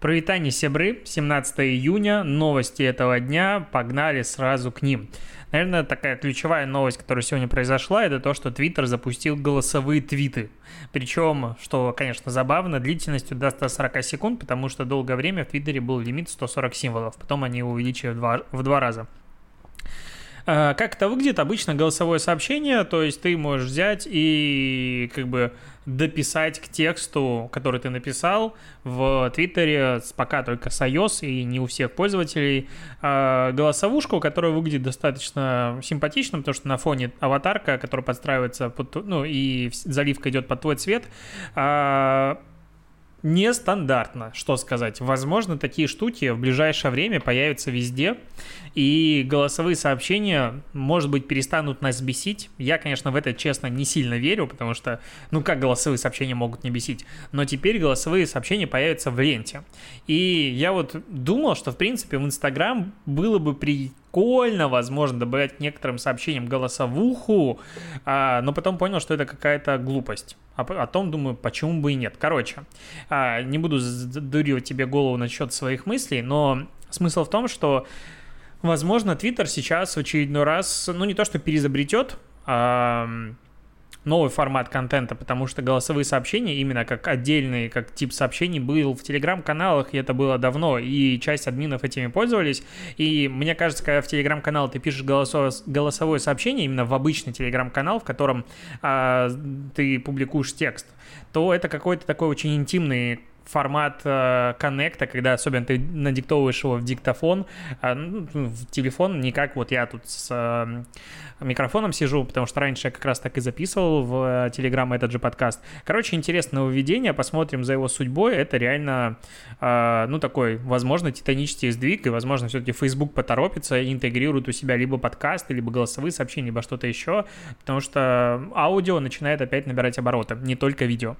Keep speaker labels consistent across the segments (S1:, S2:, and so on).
S1: Провитание Себры, 17 июня, новости этого дня, погнали сразу к ним. Наверное, такая ключевая новость, которая сегодня произошла, это то, что Twitter запустил голосовые твиты. Причем, что, конечно, забавно, длительностью до 140 секунд, потому что долгое время в Твиттере был лимит 140 символов, потом они его увеличили в два, в два раза. А, как это выглядит? Обычно голосовое сообщение, то есть ты можешь взять и как бы дописать к тексту, который ты написал в Твиттере, пока только с iOS и не у всех пользователей, а, голосовушку, которая выглядит достаточно симпатично, потому что на фоне аватарка, которая подстраивается под, ну и заливка идет под твой цвет, а, нестандартно, что сказать. Возможно, такие штуки в ближайшее время появятся везде, и голосовые сообщения, может быть, перестанут нас бесить. Я, конечно, в это, честно, не сильно верю, потому что, ну, как голосовые сообщения могут не бесить? Но теперь голосовые сообщения появятся в ленте. И я вот думал, что, в принципе, в Инстаграм было бы при прикольно, возможно, добавлять некоторым сообщениям голосовуху, а, но потом понял, что это какая-то глупость. А о том думаю, почему бы и нет. Короче, а, не буду задуривать тебе голову насчет своих мыслей, но смысл в том, что, возможно, Твиттер сейчас в очередной раз, ну не то что перезабретет, а новый формат контента, потому что голосовые сообщения именно как отдельный, как тип сообщений был в телеграм-каналах, и это было давно, и часть админов этими пользовались, и мне кажется, когда в телеграм-канал ты пишешь голосовое, голосовое сообщение, именно в обычный телеграм-канал, в котором а, ты публикуешь текст, то это какой-то такой очень интимный формат э, коннекта, когда особенно ты надиктовываешь его в диктофон, э, в телефон, не как вот я тут с э, микрофоном сижу, потому что раньше я как раз так и записывал в э, Телеграм этот же подкаст. Короче, интересное нововведение, посмотрим за его судьбой. Это реально, э, ну, такой, возможно, титанический сдвиг, и, возможно, все-таки Facebook поторопится и интегрирует у себя либо подкасты, либо голосовые сообщения, либо что-то еще, потому что аудио начинает опять набирать обороты, не только видео.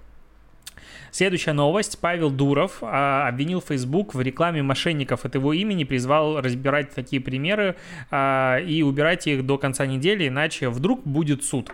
S1: Следующая новость. Павел Дуров а, обвинил Facebook в рекламе мошенников от его имени, призвал разбирать такие примеры а, и убирать их до конца недели, иначе вдруг будет суд.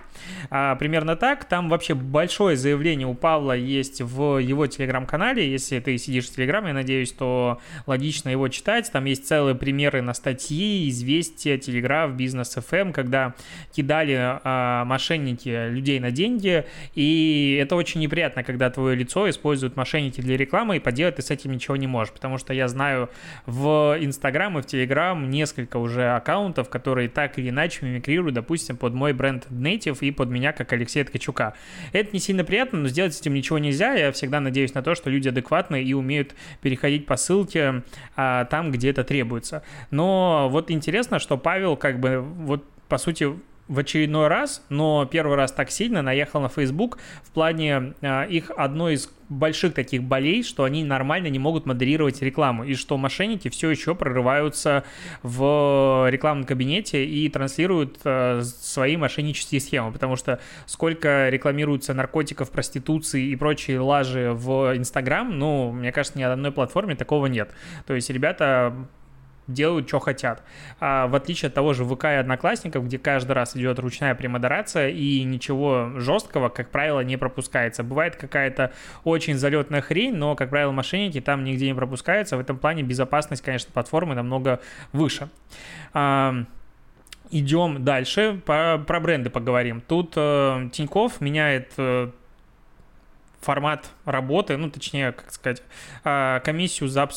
S1: А, примерно так. Там вообще большое заявление у Павла есть в его телеграм-канале. Если ты сидишь в телеграме, я надеюсь, то логично его читать. Там есть целые примеры на статьи, известия, телеграф, бизнес FM, эм, когда кидали а, мошенники людей на деньги. И это очень неприятно, когда твое лицо используют мошенники для рекламы, и поделать ты с этим ничего не можешь, потому что я знаю в Инстаграм и в Телеграм несколько уже аккаунтов, которые так или иначе мимикрируют, допустим, под мой бренд Native и под меня, как Алексея Ткачука. Это не сильно приятно, но сделать с этим ничего нельзя, я всегда надеюсь на то, что люди адекватные и умеют переходить по ссылке а, там, где это требуется. Но вот интересно, что Павел как бы вот по сути в очередной раз, но первый раз так сильно наехал на Facebook в плане э, их одной из больших таких болей, что они нормально не могут модерировать рекламу, и что мошенники все еще прорываются в рекламном кабинете и транслируют э, свои мошеннические схемы, потому что сколько рекламируется наркотиков, проституции и прочие лажи в Инстаграм, ну, мне кажется, ни одной платформе такого нет. То есть ребята делают, что хотят. А в отличие от того же ВК и Одноклассников, где каждый раз идет ручная премодерация и ничего жесткого, как правило, не пропускается. Бывает какая-то очень залетная хрень, но, как правило, мошенники там нигде не пропускаются. В этом плане безопасность, конечно, платформы намного выше. А, идем дальше, про, про бренды поговорим. Тут э, Тиньков меняет э, формат работы, ну, точнее, как сказать, э, комиссию за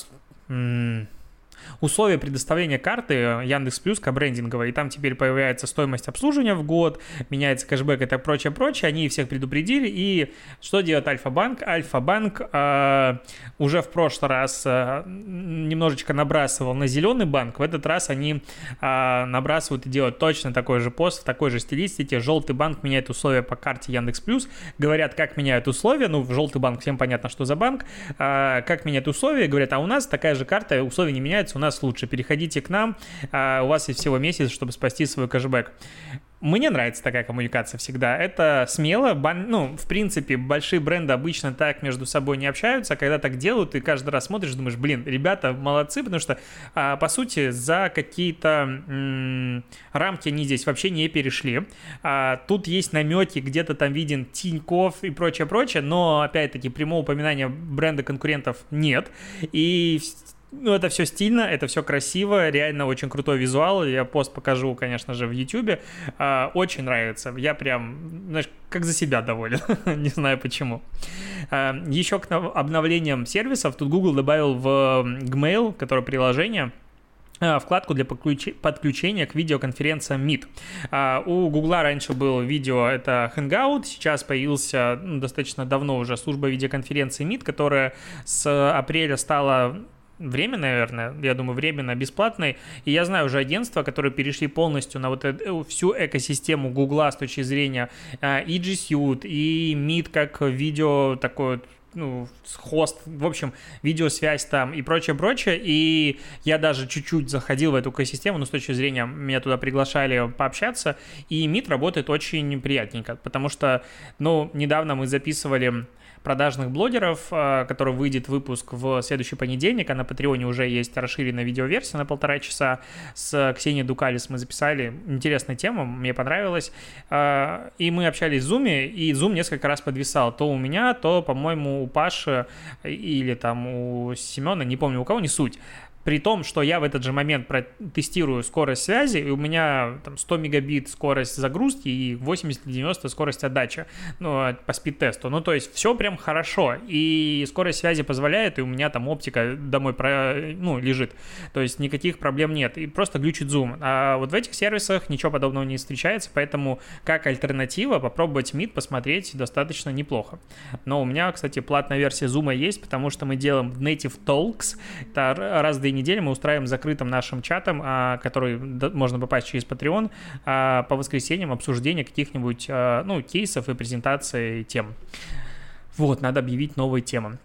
S1: условия предоставления карты Яндекс Плюс брендинговая, и там теперь появляется стоимость обслуживания в год, меняется кэшбэк и так прочее, прочее. Они всех предупредили, и что делает Альфа-банк? Альфа-банк э, уже в прошлый раз э, немножечко набрасывал на зеленый банк, в этот раз они э, набрасывают и делают точно такой же пост в такой же стилистике. Желтый банк меняет условия по карте Яндекс Плюс, говорят, как меняют условия, ну, в желтый банк всем понятно, что за банк, э, как меняют условия, говорят, а у нас такая же карта, условия не меняются, у нас лучше. Переходите к нам, а, у вас есть всего месяц, чтобы спасти свой кэшбэк. Мне нравится такая коммуникация всегда. Это смело. Ну, в принципе, большие бренды обычно так между собой не общаются, а когда так делают, ты каждый раз смотришь, думаешь, блин, ребята молодцы, потому что, а, по сути, за какие-то рамки они здесь вообще не перешли. Тут есть намеки, где-то там виден Тиньков и прочее-прочее, но, опять-таки, прямого упоминания бренда конкурентов нет. И ну, это все стильно, это все красиво, реально очень крутой визуал. Я пост покажу, конечно же, в YouTube. А, очень нравится. Я прям, знаешь, как за себя доволен. Не знаю почему. А, еще к обновлениям сервисов тут Google добавил в Gmail, которое приложение, а, вкладку для подключения к видеоконференциям Meet. У Гугла раньше был видео, это Hangout, сейчас появился ну, достаточно давно уже служба видеоконференции Meet, которая с апреля стала время, наверное, я думаю, временно бесплатный. И я знаю уже агентства, которые перешли полностью на вот эту, всю экосистему Гугла с точки зрения э, и G Suite, и Meet как видео такой ну, хост, в общем, видеосвязь там и прочее, прочее. И я даже чуть-чуть заходил в эту экосистему, но с точки зрения меня туда приглашали пообщаться, и Meet работает очень приятненько, потому что, ну, недавно мы записывали продажных блогеров, а, который выйдет выпуск в следующий понедельник, а на Патреоне уже есть расширенная видеоверсия на полтора часа. С Ксенией Дукалис мы записали интересную тему, мне понравилось. А, и мы общались в Zoom, и Zoom несколько раз подвисал. То у меня, то, по-моему, у Паши или там у Семена, не помню у кого, не суть. При том, что я в этот же момент тестирую скорость связи, и у меня там 100 мегабит скорость загрузки и 80-90 скорость отдачи ну, по спид-тесту. Ну, то есть все прям хорошо. И скорость связи позволяет, и у меня там оптика домой про, ну, лежит. То есть никаких проблем нет. И просто глючит зум. А вот в этих сервисах ничего подобного не встречается, поэтому как альтернатива попробовать MIT посмотреть достаточно неплохо. Но у меня, кстати, платная версия зума есть, потому что мы делаем Native Talks. Это раз две недели мы устраиваем закрытым нашим чатом, а, который можно попасть через Patreon, а, по воскресеньям обсуждение каких-нибудь а, ну, кейсов и презентации тем. Вот, надо объявить новые темы.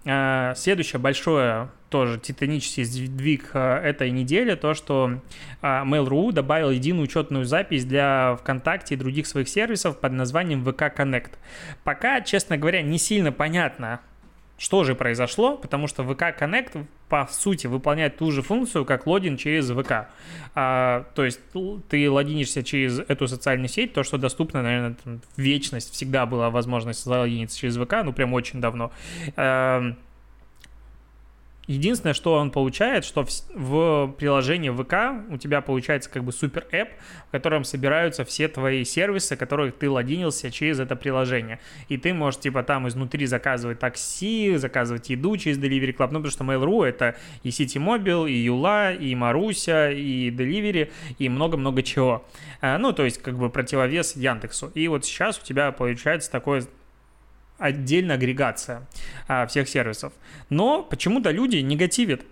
S1: Следующее большое тоже титанический сдвиг этой недели, то, что Mail.ru добавил единую учетную запись для ВКонтакте и других своих сервисов под названием VK Connect. Пока, честно говоря, не сильно понятно, что же произошло? Потому что VK Connect, по сути, выполняет ту же функцию, как логин через ВК. А, то есть ты логинишься через эту социальную сеть, то, что доступно, наверное, там, вечность всегда была возможность залогиниться через ВК, ну, прям очень давно. А, Единственное, что он получает, что в, в приложении ВК у тебя получается как бы супер эп, в котором собираются все твои сервисы, которых ты логинился через это приложение. И ты можешь типа там изнутри заказывать такси, заказывать еду через Delivery Club, ну потому что Mail.ru это и City Mobile, и Юла, и Маруся, и Delivery, и много-много чего. А, ну, то есть как бы противовес Яндексу. И вот сейчас у тебя получается такое отдельная агрегация а, всех сервисов. Но почему-то люди негативят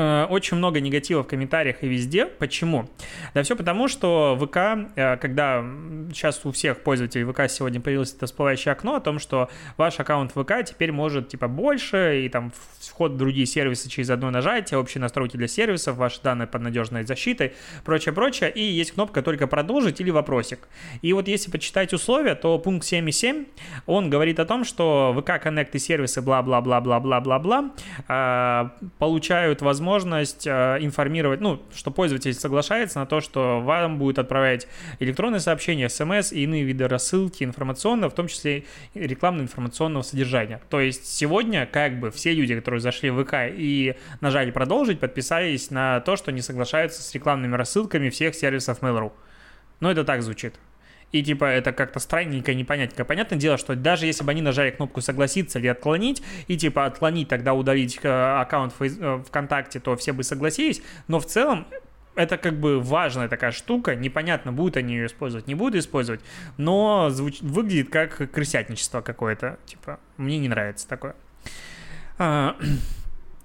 S1: очень много негатива в комментариях и везде. Почему? Да все потому, что ВК, э, когда сейчас у всех пользователей ВК сегодня появилось это всплывающее окно о том, что ваш аккаунт ВК теперь может типа больше, и там вход в другие сервисы через одно нажатие, общие настройки для сервисов, ваши данные под надежной защитой, прочее, прочее. И есть кнопка только продолжить или вопросик. И вот если почитать условия, то пункт 7.7, он говорит о том, что ВК и сервисы бла-бла-бла-бла-бла-бла-бла э, получают возможность возможность э, информировать, ну, что пользователь соглашается на то, что вам будет отправлять электронные сообщения, смс и иные виды рассылки информационного, в том числе рекламно-информационного содержания. То есть сегодня как бы все люди, которые зашли в ВК и нажали продолжить, подписались на то, что не соглашаются с рекламными рассылками всех сервисов Mail.ru. Ну, это так звучит. И типа это как-то странненько, непонятненько. Понятное дело, что даже если бы они нажали кнопку согласиться или отклонить, и типа отклонить, тогда удалить э, аккаунт в ВКонтакте, то все бы согласились. Но в целом это как бы важная такая штука, непонятно, будут они ее использовать, не будут использовать, но звуч... выглядит как крысятничество какое-то, типа, мне не нравится такое.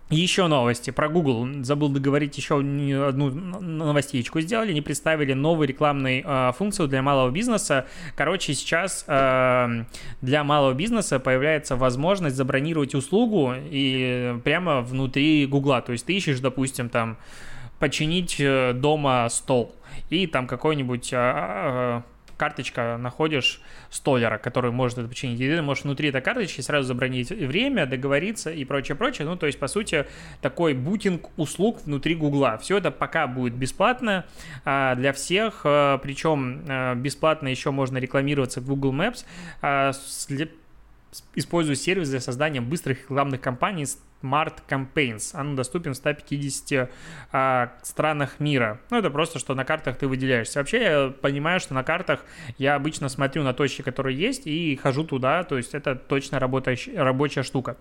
S1: Еще новости про Google. Забыл договорить еще одну новостичку сделали. Они представили новую рекламную э, функцию для малого бизнеса. Короче, сейчас э, для малого бизнеса появляется возможность забронировать услугу и прямо внутри Гугла. То есть ты ищешь, допустим, там починить э, дома стол. И там какой-нибудь а, а, карточка находишь столера, который может это починить. И ты можешь внутри этой карточки сразу забронить время, договориться и прочее, прочее. Ну, то есть, по сути, такой бутинг услуг внутри Гугла. Все это пока будет бесплатно а, для всех, а, причем а, бесплатно еще можно рекламироваться в Google Maps, используя сервис для создания быстрых рекламных кампаний Smart Campaigns. Он доступен в 150 а, странах мира. Ну, это просто, что на картах ты выделяешься. Вообще, я понимаю, что на картах я обычно смотрю на точки, которые есть, и хожу туда, то есть это точно работающая, рабочая штука.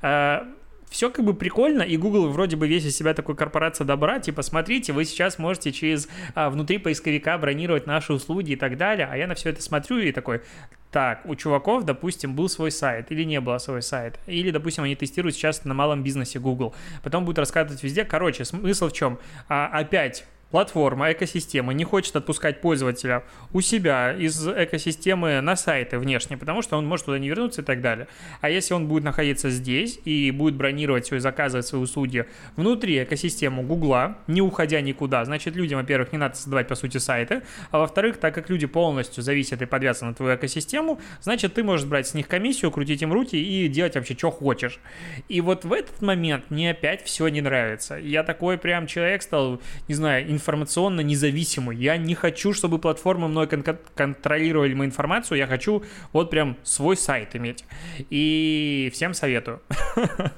S1: А, все как бы прикольно, и Google вроде бы весь из себя такой корпорация добра, типа, смотрите, вы сейчас можете через а, внутри поисковика бронировать наши услуги и так далее, а я на все это смотрю и такой, так, у чуваков, допустим, был свой сайт или не было свой сайт, или, допустим, они тестируют сейчас на малом бизнесе Google, потом будут рассказывать везде, короче, смысл в чем? А, опять платформа, экосистема не хочет отпускать пользователя у себя из экосистемы на сайты внешние, потому что он может туда не вернуться и так далее. А если он будет находиться здесь и будет бронировать все и заказывать свои услуги внутри экосистемы Гугла, не уходя никуда, значит, людям, во-первых, не надо создавать, по сути, сайты, а во-вторых, так как люди полностью зависят и подвязаны на твою экосистему, значит, ты можешь брать с них комиссию, крутить им руки и делать вообще, что хочешь. И вот в этот момент мне опять все не нравится. Я такой прям человек стал, не знаю, информационно независимый. Я не хочу, чтобы платформы мной кон- контролировали мою информацию. Я хочу вот прям свой сайт иметь. И всем советую.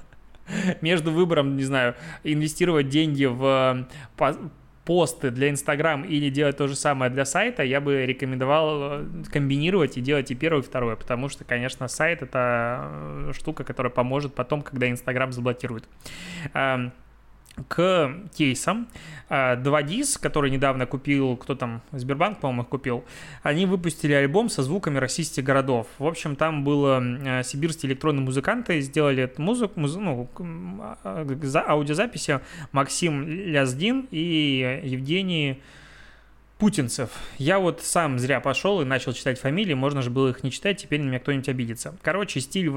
S1: Между выбором, не знаю, инвестировать деньги в посты для Инстаграм или делать то же самое для сайта, я бы рекомендовал э, комбинировать и делать и первое, и второе, потому что, конечно, сайт — это э, штука, которая поможет потом, когда Инстаграм заблокирует. К кейсам. 2DIS, а, который недавно купил, кто там, Сбербанк, по-моему, их купил, они выпустили альбом со звуками российских городов. В общем, там было а, сибирские электронные музыканты, сделали музыку, муз, ну, а, за аудиозаписи Максим Ляздин и Евгений Путинцев. Я вот сам зря пошел и начал читать фамилии, можно же было их не читать, теперь на меня кто-нибудь обидится. Короче, стиль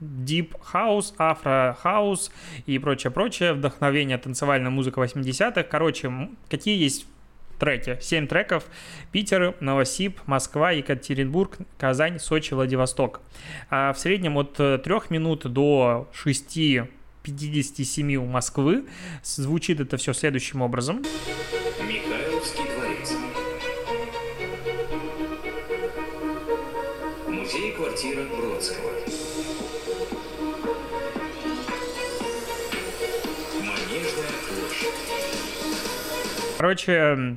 S1: Deep House, Afro House и прочее-прочее, вдохновение танцевальная музыка 80-х. Короче, какие есть треки? 7 треков. Питер, Новосиб, Москва, Екатеринбург, Казань, Сочи, Владивосток. А в среднем от 3 минут до 6 57 у Москвы. Звучит это все следующим образом. Короче,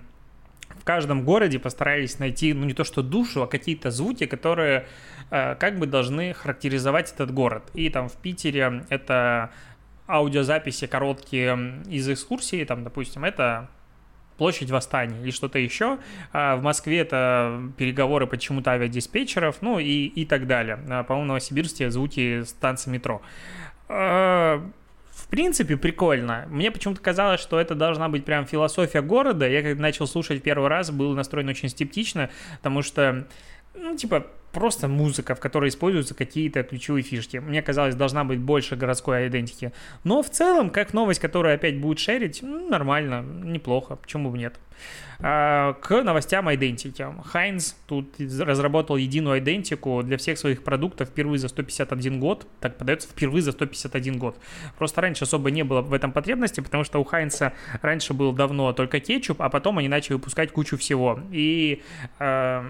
S1: в каждом городе постарались найти, ну не то что душу, а какие-то звуки, которые э, как бы должны характеризовать этот город. И там в Питере это аудиозаписи короткие из экскурсии, там, допустим, это площадь восстания или что-то еще. А в Москве это переговоры почему-то авиадиспетчеров, ну и, и так далее. А, по-моему, в Новосибирске звуки станции метро. А, принципе, прикольно. Мне почему-то казалось, что это должна быть прям философия города. Я когда начал слушать первый раз, был настроен очень скептично, потому что, ну, типа, просто музыка, в которой используются какие-то ключевые фишки. Мне казалось, должна быть больше городской идентики. Но в целом, как новость, которую опять будет шерить, ну, нормально, неплохо, почему бы нет. А, к новостям Identity. Хайнс тут разработал единую идентику для всех своих продуктов впервые за 151 год. Так подается впервые за 151 год. Просто раньше особо не было в этом потребности, потому что у Хайнса раньше был давно только кетчуп, а потом они начали выпускать кучу всего. И э,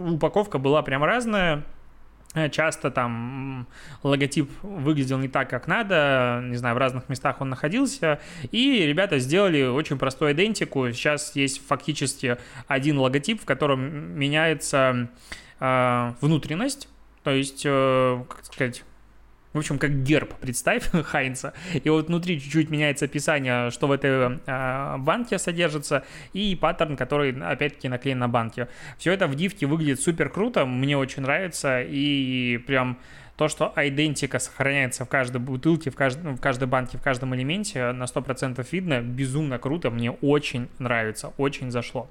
S1: упаковка была прям разная Э, часто там логотип выглядел не так, как надо, не знаю, в разных местах он находился, и ребята сделали очень простую идентику. Сейчас есть фактически один логотип, в котором меняется э, внутренность, то есть, э, как сказать, в общем, как герб, представь, Хайнца. И вот внутри чуть-чуть меняется описание, что в этой э, банке содержится, и паттерн, который, опять-таки, наклеен на банке. Все это в дивке выглядит супер круто, мне очень нравится, и прям То, что идентика сохраняется в каждой бутылке, в, кажд... в каждой банке, в каждом элементе, на 100% видно, безумно круто, мне очень нравится, очень зашло.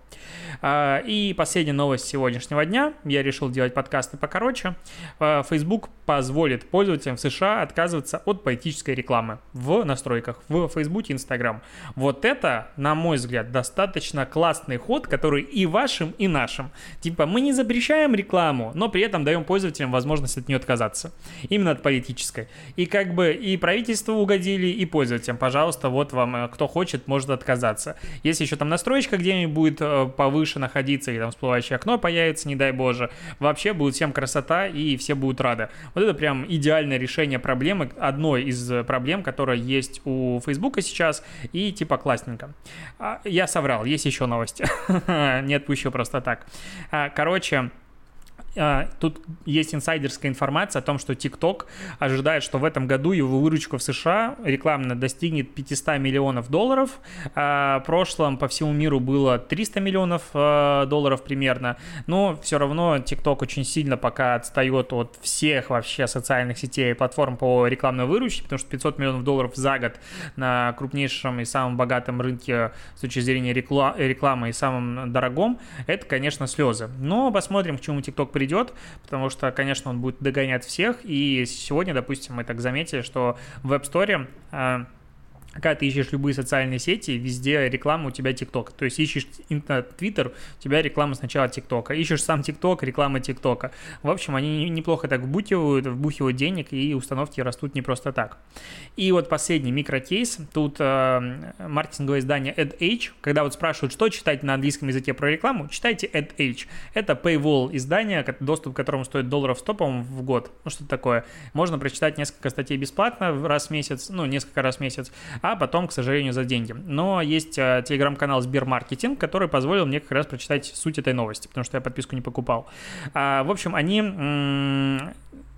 S1: А, и последняя новость сегодняшнего дня, я решил делать подкасты покороче. А, Facebook позволит пользователям в США отказываться от политической рекламы в настройках в Facebook и Instagram. Вот это, на мой взгляд, достаточно классный ход, который и вашим, и нашим. Типа, мы не запрещаем рекламу, но при этом даем пользователям возможность от нее отказаться. Именно от политической. И как бы и правительству угодили, и пользователям. Пожалуйста, вот вам, э, кто хочет, может отказаться. Если еще там настроечка где-нибудь будет э, повыше находиться, и там всплывающее окно появится, не дай боже, вообще будет всем красота, и все будут рады. Вот это прям идеальное решение проблемы, одной из проблем, которая есть у Фейсбука сейчас, и типа классненько. А, я соврал, есть еще новости. Не отпущу просто так. А, короче, тут есть инсайдерская информация о том, что TikTok ожидает, что в этом году его выручка в США рекламно достигнет 500 миллионов долларов. А, в прошлом по всему миру было 300 миллионов а, долларов примерно. Но все равно TikTok очень сильно пока отстает от всех вообще социальных сетей и платформ по рекламной выручке, потому что 500 миллионов долларов за год на крупнейшем и самом богатом рынке с точки зрения рекламы и самом дорогом, это, конечно, слезы. Но посмотрим, к чему TikTok придет придет, потому что, конечно, он будет догонять всех. И сегодня, допустим, мы так заметили, что в App Store а, когда ты ищешь любые социальные сети, везде реклама у тебя ТикТок. То есть ищешь Твиттер, у тебя реклама сначала ТикТока. Ищешь сам ТикТок, реклама ТикТока. В общем, они неплохо так вбухивают, вбухивают денег, и установки растут не просто так. И вот последний микрокейс. Тут э, маркетинговое издание AdAge, когда вот спрашивают, что читать на английском языке про рекламу, читайте AdAge. Это paywall издание, доступ к которому стоит долларов 100, по в год. Ну, что такое. Можно прочитать несколько статей бесплатно раз в месяц, ну, несколько раз в месяц а потом, к сожалению, за деньги. Но есть э, телеграм-канал Сбермаркетинг, который позволил мне как раз прочитать суть этой новости, потому что я подписку не покупал. А, в общем, они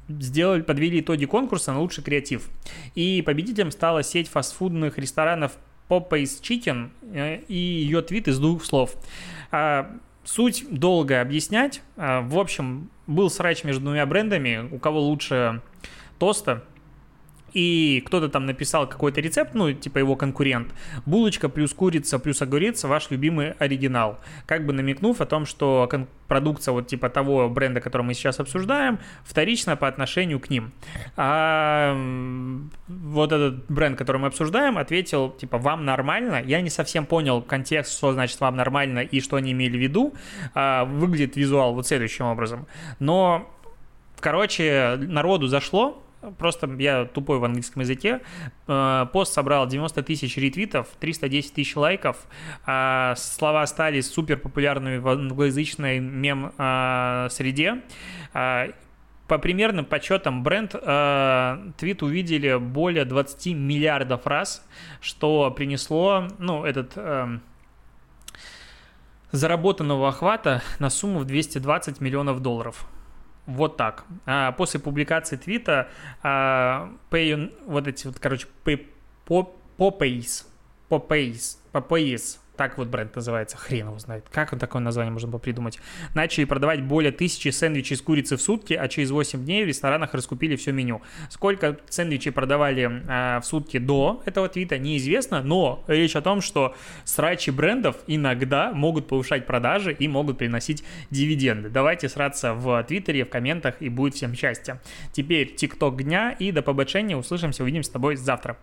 S1: сделали, подвели итоги конкурса на лучший креатив. И победителем стала сеть фастфудных ресторанов Popeyes Chicken э, и ее твит из двух слов. А, суть долго объяснять. А, в общем, был срач между двумя брендами, у кого лучше тоста, и кто-то там написал какой-то рецепт, ну, типа его конкурент, булочка плюс курица плюс огурец, ваш любимый оригинал. Как бы намекнув о том, что продукция вот типа того бренда, который мы сейчас обсуждаем, вторична по отношению к ним. А вот этот бренд, который мы обсуждаем, ответил, типа, вам нормально? Я не совсем понял контекст, что значит вам нормально и что они имели в виду. А, выглядит визуал вот следующим образом. Но Короче, народу зашло, Просто я тупой в английском языке. Э, пост собрал 90 тысяч ретвитов, 310 тысяч лайков. А слова стали супер популярными в англоязычной мем-среде. А, по примерным подсчетам, бренд э, твит увидели более 20 миллиардов раз, что принесло, ну, этот э, заработанного охвата на сумму в 220 миллионов долларов. Вот так. А после публикации твита а, pay, вот эти вот, короче, pay, Popeyes, Popeyes, Popeyes так вот бренд называется, хрен его знает. Как он такое название можно было придумать? Начали продавать более тысячи сэндвичей с курицы в сутки, а через 8 дней в ресторанах раскупили все меню. Сколько сэндвичей продавали э, в сутки до этого твита, неизвестно, но речь о том, что срачи брендов иногда могут повышать продажи и могут приносить дивиденды. Давайте сраться в Твиттере, в комментах, и будет всем счастье. Теперь ТикТок дня, и до побочения. Услышимся, увидимся с тобой завтра.